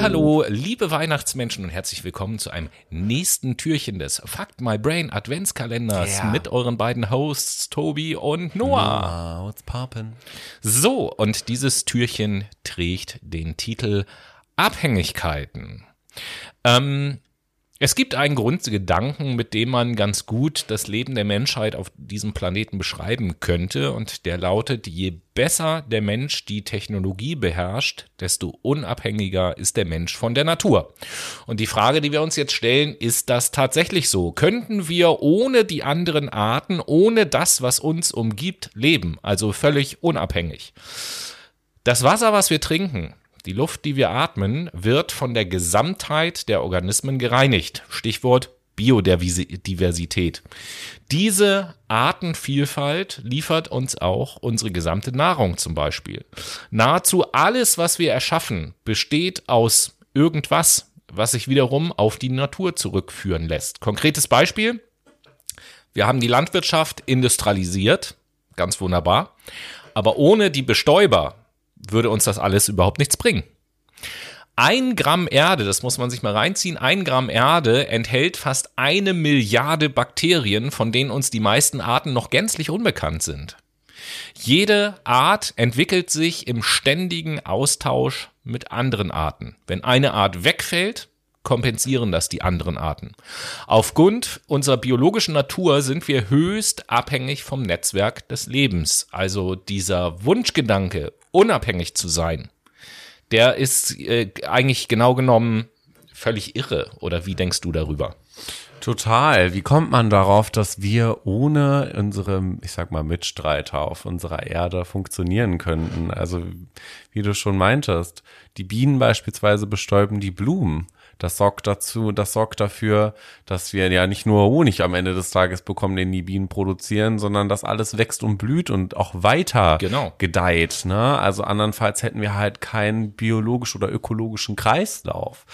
Hallo, liebe Weihnachtsmenschen und herzlich willkommen zu einem nächsten Türchen des Fuck My Brain Adventskalenders Yeah. mit euren beiden Hosts Tobi und Noah. Wow, what's poppin'? So, und dieses Türchen trägt den Titel Abhängigkeiten. Ähm, es gibt einen Grundgedanken, mit dem man ganz gut das Leben der Menschheit auf diesem Planeten beschreiben könnte, und der lautet, je besser der Mensch die Technologie beherrscht, desto unabhängiger ist der Mensch von der Natur. Und die Frage, die wir uns jetzt stellen, ist das tatsächlich so? Könnten wir ohne die anderen Arten, ohne das, was uns umgibt, leben? Also völlig unabhängig. Das Wasser, was wir trinken, die Luft, die wir atmen, wird von der Gesamtheit der Organismen gereinigt. Stichwort Biodiversität. Diese Artenvielfalt liefert uns auch unsere gesamte Nahrung zum Beispiel. Nahezu alles, was wir erschaffen, besteht aus irgendwas, was sich wiederum auf die Natur zurückführen lässt. Konkretes Beispiel. Wir haben die Landwirtschaft industrialisiert, ganz wunderbar, aber ohne die Bestäuber würde uns das alles überhaupt nichts bringen. Ein Gramm Erde, das muss man sich mal reinziehen, ein Gramm Erde enthält fast eine Milliarde Bakterien, von denen uns die meisten Arten noch gänzlich unbekannt sind. Jede Art entwickelt sich im ständigen Austausch mit anderen Arten. Wenn eine Art wegfällt, kompensieren das die anderen Arten. Aufgrund unserer biologischen Natur sind wir höchst abhängig vom Netzwerk des Lebens. Also dieser Wunschgedanke, unabhängig zu sein, der ist äh, eigentlich genau genommen völlig irre. Oder wie denkst du darüber? Total. Wie kommt man darauf, dass wir ohne unsere, ich sag mal, Mitstreiter auf unserer Erde funktionieren könnten? Also, wie du schon meintest, die Bienen beispielsweise bestäuben die Blumen. Das sorgt dazu, das sorgt dafür, dass wir ja nicht nur Honig am Ende des Tages bekommen, den die Bienen produzieren, sondern dass alles wächst und blüht und auch weiter Genau. gedeiht. Ne? Also andernfalls hätten wir halt keinen biologisch oder ökologischen Kreislauf.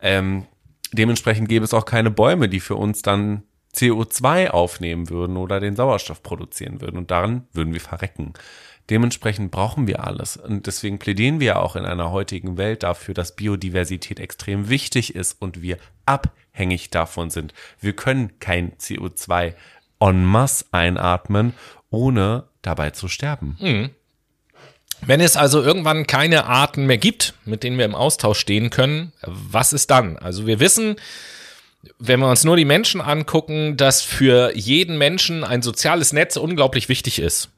Ähm, dementsprechend gäbe es auch keine Bäume, die für uns dann CO2 aufnehmen würden oder den Sauerstoff produzieren würden. Und daran würden wir verrecken. Dementsprechend brauchen wir alles. Und deswegen plädieren wir auch in einer heutigen Welt dafür, dass Biodiversität extrem wichtig ist und wir abhängig davon sind. Wir können kein CO2 en masse einatmen, ohne dabei zu sterben. Wenn es also irgendwann keine Arten mehr gibt, mit denen wir im Austausch stehen können, was ist dann? Also wir wissen, wenn wir uns nur die Menschen angucken, dass für jeden Menschen ein soziales Netz unglaublich wichtig ist.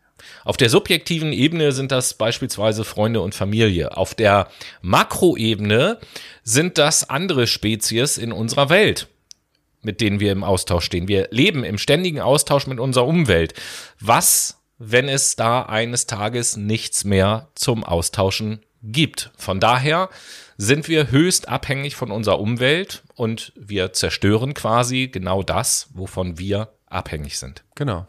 Auf der subjektiven Ebene sind das beispielsweise Freunde und Familie. Auf der Makroebene sind das andere Spezies in unserer Welt, mit denen wir im Austausch stehen. Wir leben im ständigen Austausch mit unserer Umwelt. Was, wenn es da eines Tages nichts mehr zum Austauschen gibt? Von daher sind wir höchst abhängig von unserer Umwelt und wir zerstören quasi genau das, wovon wir abhängig sind. Genau.